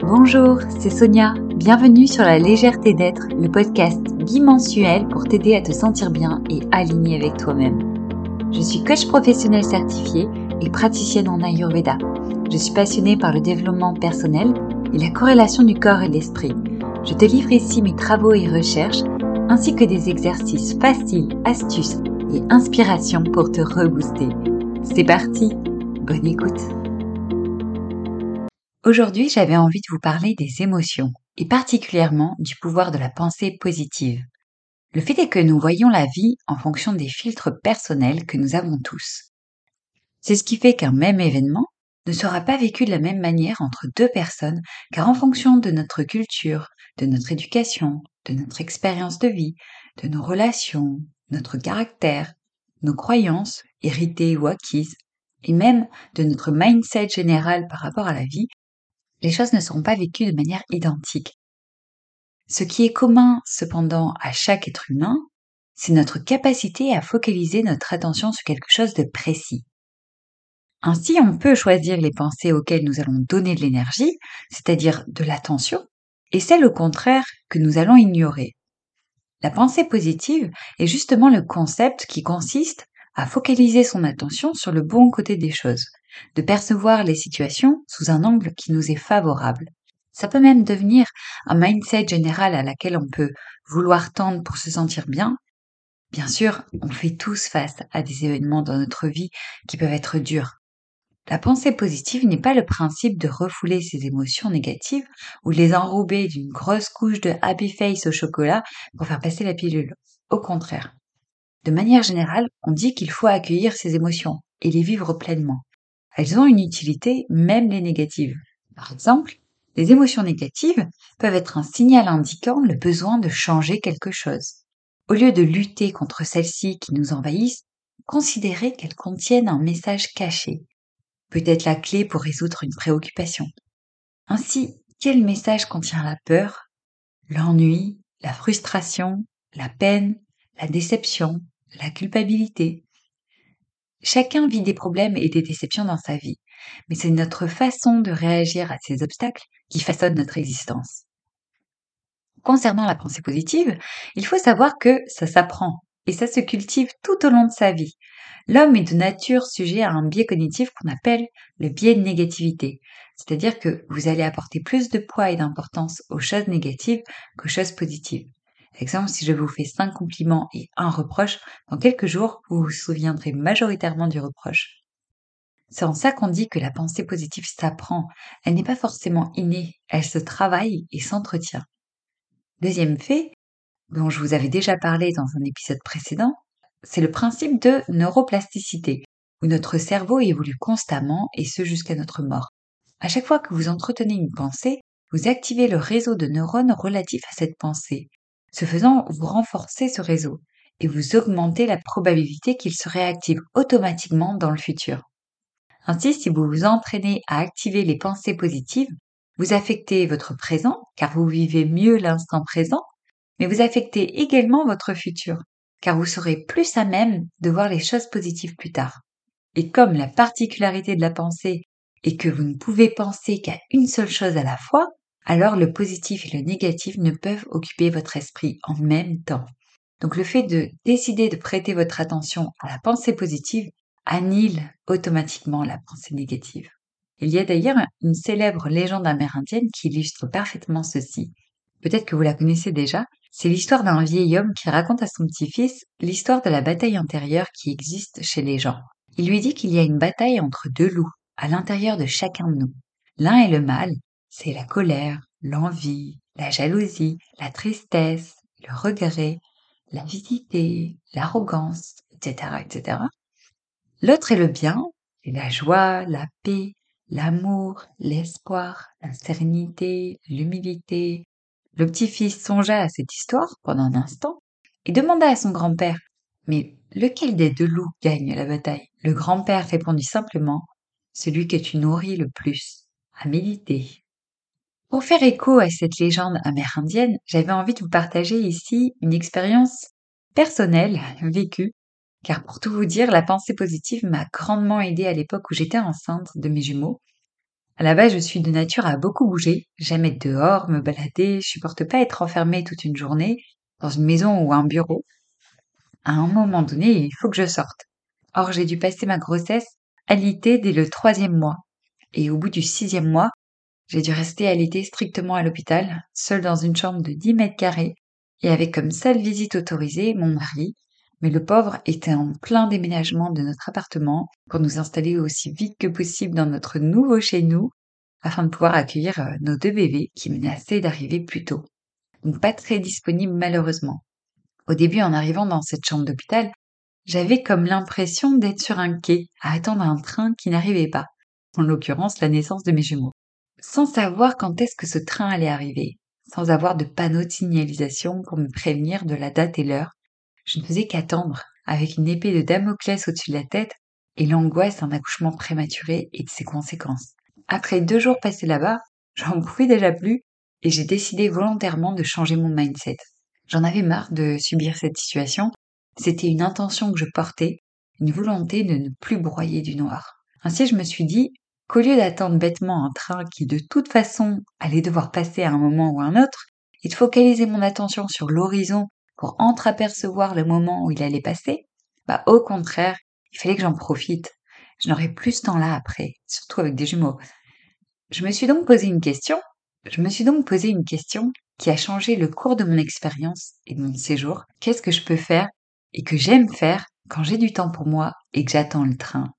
Bonjour, c'est Sonia. Bienvenue sur La légèreté d'être, le podcast bimensuel pour t'aider à te sentir bien et aligné avec toi-même. Je suis coach professionnel certifié et praticienne en Ayurveda. Je suis passionnée par le développement personnel et la corrélation du corps et de l'esprit. Je te livre ici mes travaux et recherches ainsi que des exercices faciles, astuces et inspirations pour te rebooster. C'est parti, bonne écoute. Aujourd'hui, j'avais envie de vous parler des émotions, et particulièrement du pouvoir de la pensée positive. Le fait est que nous voyons la vie en fonction des filtres personnels que nous avons tous. C'est ce qui fait qu'un même événement ne sera pas vécu de la même manière entre deux personnes, car en fonction de notre culture, de notre éducation, de notre expérience de vie, de nos relations, notre caractère, nos croyances, héritées ou acquises, et même de notre mindset général par rapport à la vie, les choses ne seront pas vécues de manière identique. Ce qui est commun cependant à chaque être humain, c'est notre capacité à focaliser notre attention sur quelque chose de précis. Ainsi, on peut choisir les pensées auxquelles nous allons donner de l'énergie, c'est-à-dire de l'attention, et celles au contraire que nous allons ignorer. La pensée positive est justement le concept qui consiste à focaliser son attention sur le bon côté des choses, de percevoir les situations sous un angle qui nous est favorable. Ça peut même devenir un mindset général à laquelle on peut vouloir tendre pour se sentir bien. Bien sûr, on fait tous face à des événements dans notre vie qui peuvent être durs. La pensée positive n'est pas le principe de refouler ses émotions négatives ou de les enrober d'une grosse couche de happy face au chocolat pour faire passer la pilule. Au contraire. De manière générale, on dit qu'il faut accueillir ses émotions et les vivre pleinement elles ont une utilité, même les négatives. Par exemple, les émotions négatives peuvent être un signal indiquant le besoin de changer quelque chose. Au lieu de lutter contre celles-ci qui nous envahissent, considérez qu'elles contiennent un message caché, peut-être la clé pour résoudre une préoccupation. Ainsi, quel message contient la peur, l'ennui, la frustration, la peine, la déception, la culpabilité? Chacun vit des problèmes et des déceptions dans sa vie, mais c'est notre façon de réagir à ces obstacles qui façonne notre existence. Concernant la pensée positive, il faut savoir que ça s'apprend et ça se cultive tout au long de sa vie. L'homme est de nature sujet à un biais cognitif qu'on appelle le biais de négativité, c'est-à-dire que vous allez apporter plus de poids et d'importance aux choses négatives qu'aux choses positives. Exemple, si je vous fais cinq compliments et un reproche, dans quelques jours, vous vous souviendrez majoritairement du reproche. C'est en ça qu'on dit que la pensée positive s'apprend. Elle n'est pas forcément innée, elle se travaille et s'entretient. Deuxième fait, dont je vous avais déjà parlé dans un épisode précédent, c'est le principe de neuroplasticité, où notre cerveau évolue constamment et ce jusqu'à notre mort. À chaque fois que vous entretenez une pensée, vous activez le réseau de neurones relatif à cette pensée. Ce faisant, vous renforcez ce réseau et vous augmentez la probabilité qu'il se réactive automatiquement dans le futur. Ainsi, si vous vous entraînez à activer les pensées positives, vous affectez votre présent, car vous vivez mieux l'instant présent, mais vous affectez également votre futur, car vous serez plus à même de voir les choses positives plus tard. Et comme la particularité de la pensée est que vous ne pouvez penser qu'à une seule chose à la fois, alors le positif et le négatif ne peuvent occuper votre esprit en même temps. Donc le fait de décider de prêter votre attention à la pensée positive annule automatiquement la pensée négative. Il y a d'ailleurs une célèbre légende amérindienne qui illustre parfaitement ceci. Peut-être que vous la connaissez déjà. C'est l'histoire d'un vieil homme qui raconte à son petit-fils l'histoire de la bataille intérieure qui existe chez les gens. Il lui dit qu'il y a une bataille entre deux loups à l'intérieur de chacun de nous. L'un est le mal c'est la colère, l'envie, la jalousie, la tristesse, le regret, l'avidité, l'arrogance, etc., etc. L'autre est le bien, c'est la joie, la paix, l'amour, l'espoir, la sérénité, l'humilité. Le petit-fils songea à cette histoire pendant un instant et demanda à son grand-père Mais lequel des deux loups gagne la bataille? Le grand-père répondit simplement Celui que tu nourris le plus, à méditer. Pour faire écho à cette légende amérindienne, j'avais envie de vous partager ici une expérience personnelle vécue, car pour tout vous dire, la pensée positive m'a grandement aidée à l'époque où j'étais enceinte de mes jumeaux. À la base, je suis de nature à beaucoup bouger. J'aime être dehors, me balader. Je supporte pas être enfermée toute une journée dans une maison ou un bureau. À un moment donné, il faut que je sorte. Or, j'ai dû passer ma grossesse alitée dès le troisième mois. Et au bout du sixième mois, j'ai dû rester alitée strictement à l'hôpital, seule dans une chambre de 10 mètres carrés, et avec comme seule visite autorisée mon mari, mais le pauvre était en plein déménagement de notre appartement pour nous installer aussi vite que possible dans notre nouveau chez nous afin de pouvoir accueillir euh, nos deux bébés qui menaçaient d'arriver plus tôt. Donc pas très disponible malheureusement. Au début, en arrivant dans cette chambre d'hôpital, j'avais comme l'impression d'être sur un quai à attendre un train qui n'arrivait pas, en l'occurrence la naissance de mes jumeaux. Sans savoir quand est-ce que ce train allait arriver, sans avoir de panneau de signalisation pour me prévenir de la date et l'heure, je ne faisais qu'attendre, avec une épée de Damoclès au-dessus de la tête et l'angoisse d'un accouchement prématuré et de ses conséquences. Après deux jours passés là-bas, j'en pouvais déjà plus et j'ai décidé volontairement de changer mon mindset. J'en avais marre de subir cette situation. C'était une intention que je portais, une volonté de ne plus broyer du noir. Ainsi, je me suis dit qu'au lieu d'attendre bêtement un train qui de toute façon allait devoir passer à un moment ou à un autre, et de focaliser mon attention sur l'horizon pour entreapercevoir le moment où il allait passer, bah au contraire, il fallait que j'en profite. Je n'aurais plus ce temps-là après, surtout avec des jumeaux. Je me suis donc posé une question. Je me suis donc posé une question qui a changé le cours de mon expérience et de mon séjour. Qu'est-ce que je peux faire et que j'aime faire quand j'ai du temps pour moi et que j'attends le train?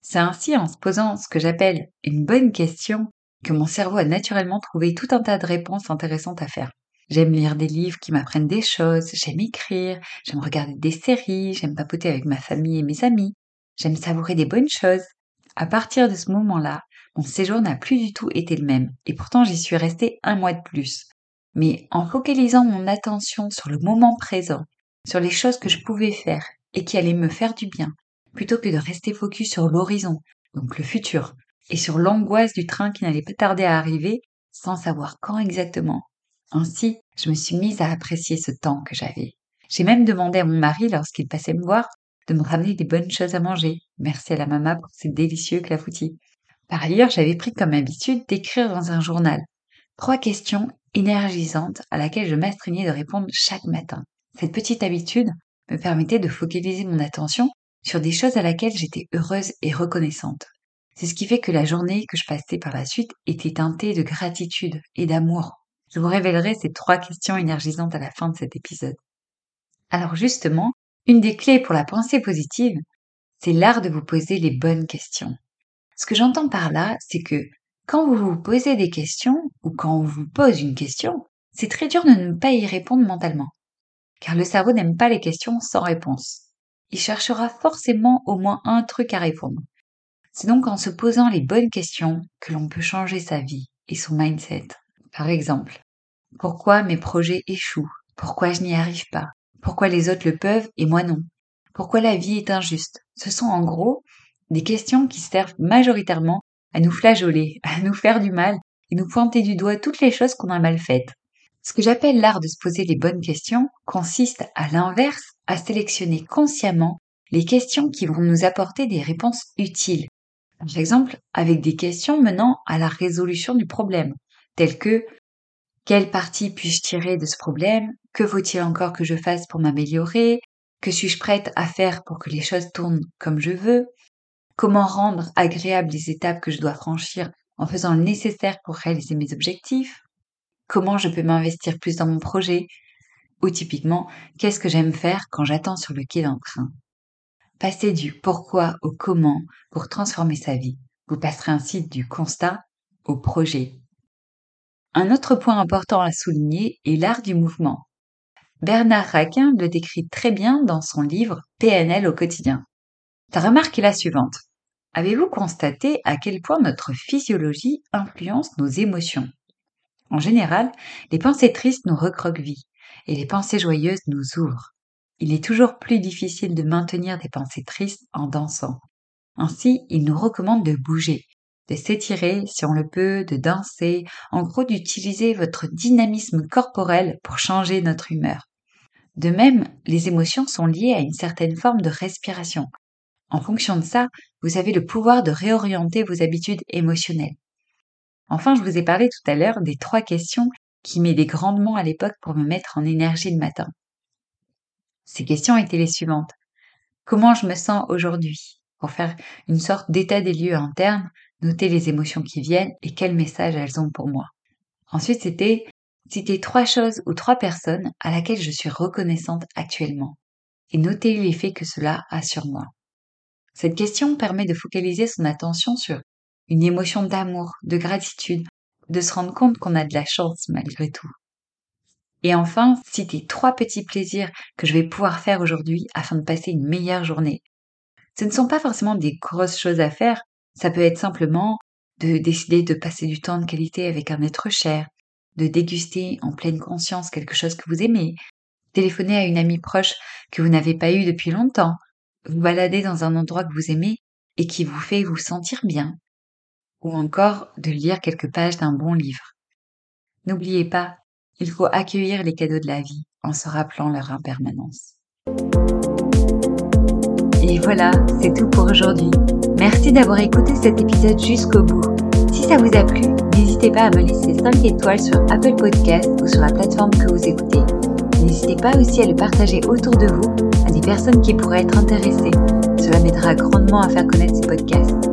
C'est ainsi en se posant ce que j'appelle une bonne question que mon cerveau a naturellement trouvé tout un tas de réponses intéressantes à faire. J'aime lire des livres qui m'apprennent des choses, j'aime écrire, j'aime regarder des séries, j'aime papoter avec ma famille et mes amis, j'aime savourer des bonnes choses. À partir de ce moment-là, mon séjour n'a plus du tout été le même, et pourtant j'y suis restée un mois de plus. Mais en focalisant mon attention sur le moment présent, sur les choses que je pouvais faire et qui allaient me faire du bien, plutôt que de rester focus sur l'horizon, donc le futur, et sur l'angoisse du train qui n'allait pas tarder à arriver, sans savoir quand exactement, ainsi, je me suis mise à apprécier ce temps que j'avais. J'ai même demandé à mon mari, lorsqu'il passait me voir, de me ramener des bonnes choses à manger. Merci à la maman pour ces délicieux clafoutis. Par ailleurs, j'avais pris comme habitude d'écrire dans un journal trois questions énergisantes à laquelle je m'astreignais de répondre chaque matin. Cette petite habitude me permettait de focaliser mon attention sur des choses à laquelle j'étais heureuse et reconnaissante. C'est ce qui fait que la journée que je passais par la suite était teintée de gratitude et d'amour je vous révélerai ces trois questions énergisantes à la fin de cet épisode. Alors justement, une des clés pour la pensée positive, c'est l'art de vous poser les bonnes questions. Ce que j'entends par là, c'est que quand vous vous posez des questions ou quand on vous pose une question, c'est très dur de ne pas y répondre mentalement. Car le cerveau n'aime pas les questions sans réponse. Il cherchera forcément au moins un truc à répondre. C'est donc en se posant les bonnes questions que l'on peut changer sa vie et son mindset. Par exemple, pourquoi mes projets échouent? Pourquoi je n'y arrive pas? Pourquoi les autres le peuvent et moi non? Pourquoi la vie est injuste? Ce sont en gros des questions qui servent majoritairement à nous flageoler, à nous faire du mal et nous pointer du doigt toutes les choses qu'on a mal faites. Ce que j'appelle l'art de se poser les bonnes questions consiste à l'inverse à sélectionner consciemment les questions qui vont nous apporter des réponses utiles. Par exemple, avec des questions menant à la résolution du problème tels que quelle partie puis-je tirer de ce problème? Que faut-il encore que je fasse pour m'améliorer? Que suis-je prête à faire pour que les choses tournent comme je veux? Comment rendre agréables les étapes que je dois franchir en faisant le nécessaire pour réaliser mes objectifs? Comment je peux m'investir plus dans mon projet Ou typiquement, qu'est-ce que j'aime faire quand j'attends sur le quai d'un train Passer du pourquoi au comment pour transformer sa vie. Vous passerez ainsi du constat au projet un autre point important à souligner est l'art du mouvement. Bernard Raquin le décrit très bien dans son livre PNL au quotidien. Ta remarque est la suivante. Avez-vous constaté à quel point notre physiologie influence nos émotions? En général, les pensées tristes nous recroquevillent et les pensées joyeuses nous ouvrent. Il est toujours plus difficile de maintenir des pensées tristes en dansant. Ainsi, il nous recommande de bouger, de s'étirer si on le peut, de danser, en gros d'utiliser votre dynamisme corporel pour changer notre humeur. De même, les émotions sont liées à une certaine forme de respiration. En fonction de ça, vous avez le pouvoir de réorienter vos habitudes émotionnelles. Enfin, je vous ai parlé tout à l'heure des trois questions qui m'aidaient grandement à l'époque pour me mettre en énergie le matin. Ces questions étaient les suivantes. Comment je me sens aujourd'hui? Pour faire une sorte d'état des lieux interne, noter les émotions qui viennent et quels messages elles ont pour moi. Ensuite, c'était citer trois choses ou trois personnes à laquelle je suis reconnaissante actuellement et noter l'effet que cela a sur moi. Cette question permet de focaliser son attention sur une émotion d'amour, de gratitude, de se rendre compte qu'on a de la chance malgré tout. Et enfin, citer trois petits plaisirs que je vais pouvoir faire aujourd'hui afin de passer une meilleure journée. Ce ne sont pas forcément des grosses choses à faire, ça peut être simplement de décider de passer du temps de qualité avec un être cher, de déguster en pleine conscience quelque chose que vous aimez, téléphoner à une amie proche que vous n'avez pas eue depuis longtemps, vous balader dans un endroit que vous aimez et qui vous fait vous sentir bien, ou encore de lire quelques pages d'un bon livre. N'oubliez pas, il faut accueillir les cadeaux de la vie en se rappelant leur impermanence. Et voilà, c'est tout pour aujourd'hui. Merci d'avoir écouté cet épisode jusqu'au bout. Si ça vous a plu, n'hésitez pas à me laisser 5 étoiles sur Apple Podcast ou sur la plateforme que vous écoutez. N'hésitez pas aussi à le partager autour de vous à des personnes qui pourraient être intéressées. Cela m'aidera grandement à faire connaître ce podcast.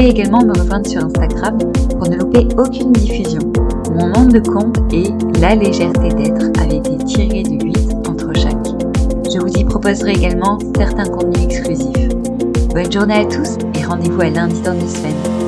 Pouvez également me rejoindre sur Instagram pour ne louper aucune diffusion. Mon nom de compte est La légèreté d'être avec des tirés de 8 entre chaque. Je vous y proposerai également certains contenus exclusifs. Bonne journée à tous et rendez-vous à lundi dans deux semaines.